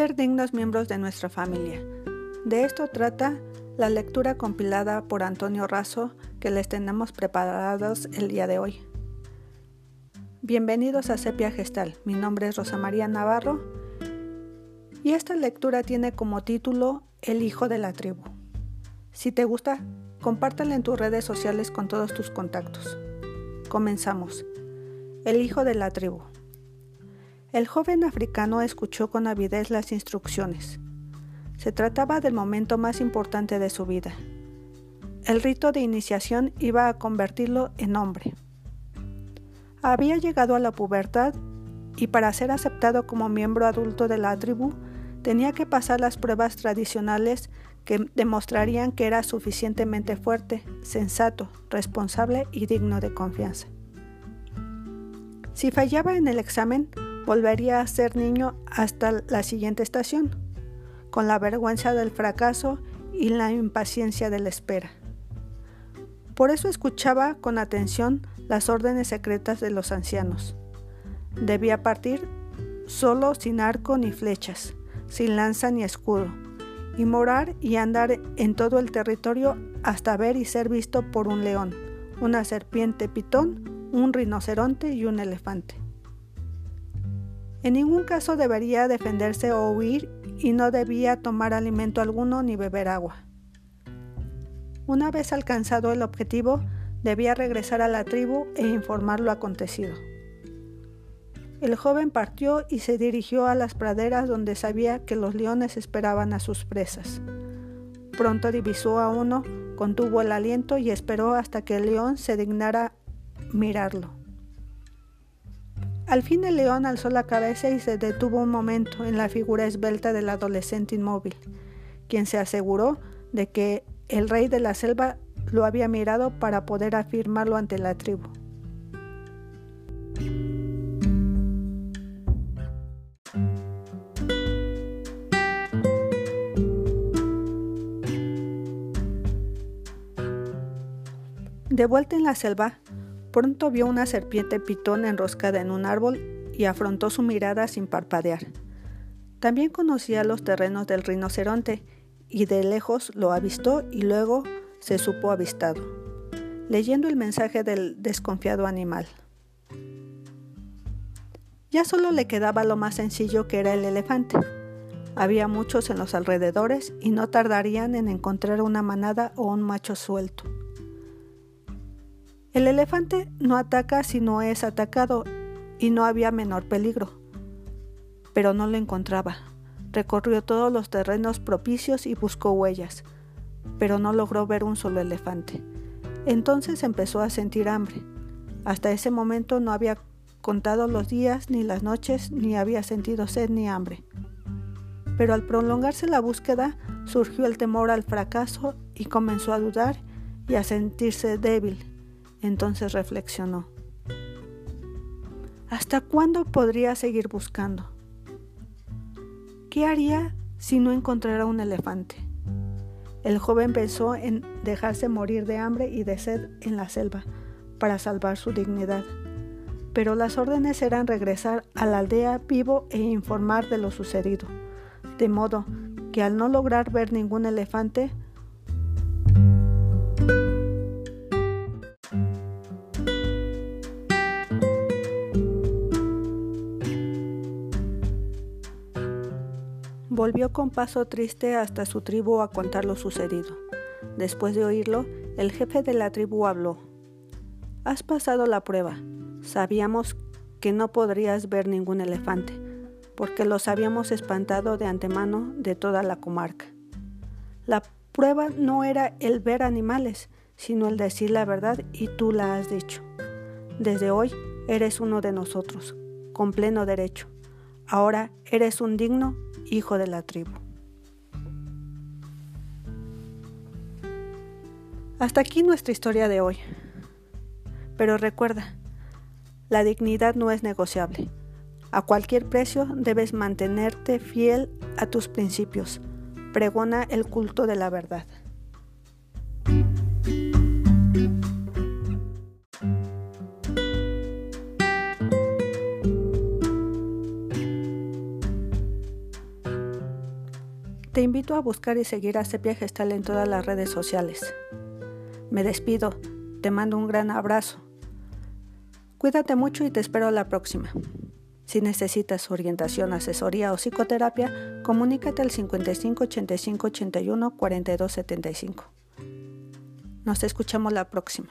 ser dignos miembros de nuestra familia. De esto trata la lectura compilada por Antonio Razo que les tenemos preparados el día de hoy. Bienvenidos a Sepia Gestal, mi nombre es Rosa María Navarro y esta lectura tiene como título El hijo de la tribu. Si te gusta, compártela en tus redes sociales con todos tus contactos. Comenzamos. El hijo de la tribu. El joven africano escuchó con avidez las instrucciones. Se trataba del momento más importante de su vida. El rito de iniciación iba a convertirlo en hombre. Había llegado a la pubertad y para ser aceptado como miembro adulto de la tribu tenía que pasar las pruebas tradicionales que demostrarían que era suficientemente fuerte, sensato, responsable y digno de confianza. Si fallaba en el examen, volvería a ser niño hasta la siguiente estación, con la vergüenza del fracaso y la impaciencia de la espera. Por eso escuchaba con atención las órdenes secretas de los ancianos. Debía partir solo sin arco ni flechas, sin lanza ni escudo, y morar y andar en todo el territorio hasta ver y ser visto por un león, una serpiente pitón, un rinoceronte y un elefante. En ningún caso debería defenderse o huir y no debía tomar alimento alguno ni beber agua. Una vez alcanzado el objetivo, debía regresar a la tribu e informar lo acontecido. El joven partió y se dirigió a las praderas donde sabía que los leones esperaban a sus presas. Pronto divisó a uno, contuvo el aliento y esperó hasta que el león se dignara mirarlo. Al fin el león alzó la cabeza y se detuvo un momento en la figura esbelta del adolescente inmóvil, quien se aseguró de que el rey de la selva lo había mirado para poder afirmarlo ante la tribu. De vuelta en la selva, Pronto vio una serpiente pitón enroscada en un árbol y afrontó su mirada sin parpadear. También conocía los terrenos del rinoceronte y de lejos lo avistó y luego se supo avistado, leyendo el mensaje del desconfiado animal. Ya solo le quedaba lo más sencillo que era el elefante. Había muchos en los alrededores y no tardarían en encontrar una manada o un macho suelto. El elefante no ataca si no es atacado y no había menor peligro. Pero no lo encontraba. Recorrió todos los terrenos propicios y buscó huellas, pero no logró ver un solo elefante. Entonces empezó a sentir hambre. Hasta ese momento no había contado los días ni las noches, ni había sentido sed ni hambre. Pero al prolongarse la búsqueda, surgió el temor al fracaso y comenzó a dudar y a sentirse débil entonces reflexionó. ¿Hasta cuándo podría seguir buscando? ¿Qué haría si no encontrara un elefante? El joven pensó en dejarse morir de hambre y de sed en la selva para salvar su dignidad, pero las órdenes eran regresar a la aldea vivo e informar de lo sucedido, de modo que al no lograr ver ningún elefante, Volvió con paso triste hasta su tribu a contar lo sucedido. Después de oírlo, el jefe de la tribu habló. Has pasado la prueba. Sabíamos que no podrías ver ningún elefante, porque los habíamos espantado de antemano de toda la comarca. La prueba no era el ver animales, sino el decir la verdad y tú la has dicho. Desde hoy eres uno de nosotros, con pleno derecho. Ahora eres un digno hijo de la tribu. Hasta aquí nuestra historia de hoy. Pero recuerda, la dignidad no es negociable. A cualquier precio debes mantenerte fiel a tus principios. Pregona el culto de la verdad. Te invito a buscar y seguir a Sepia Gestal en todas las redes sociales. Me despido, te mando un gran abrazo. Cuídate mucho y te espero la próxima. Si necesitas orientación, asesoría o psicoterapia, comunícate al 55 85 81 42 75. Nos escuchamos la próxima.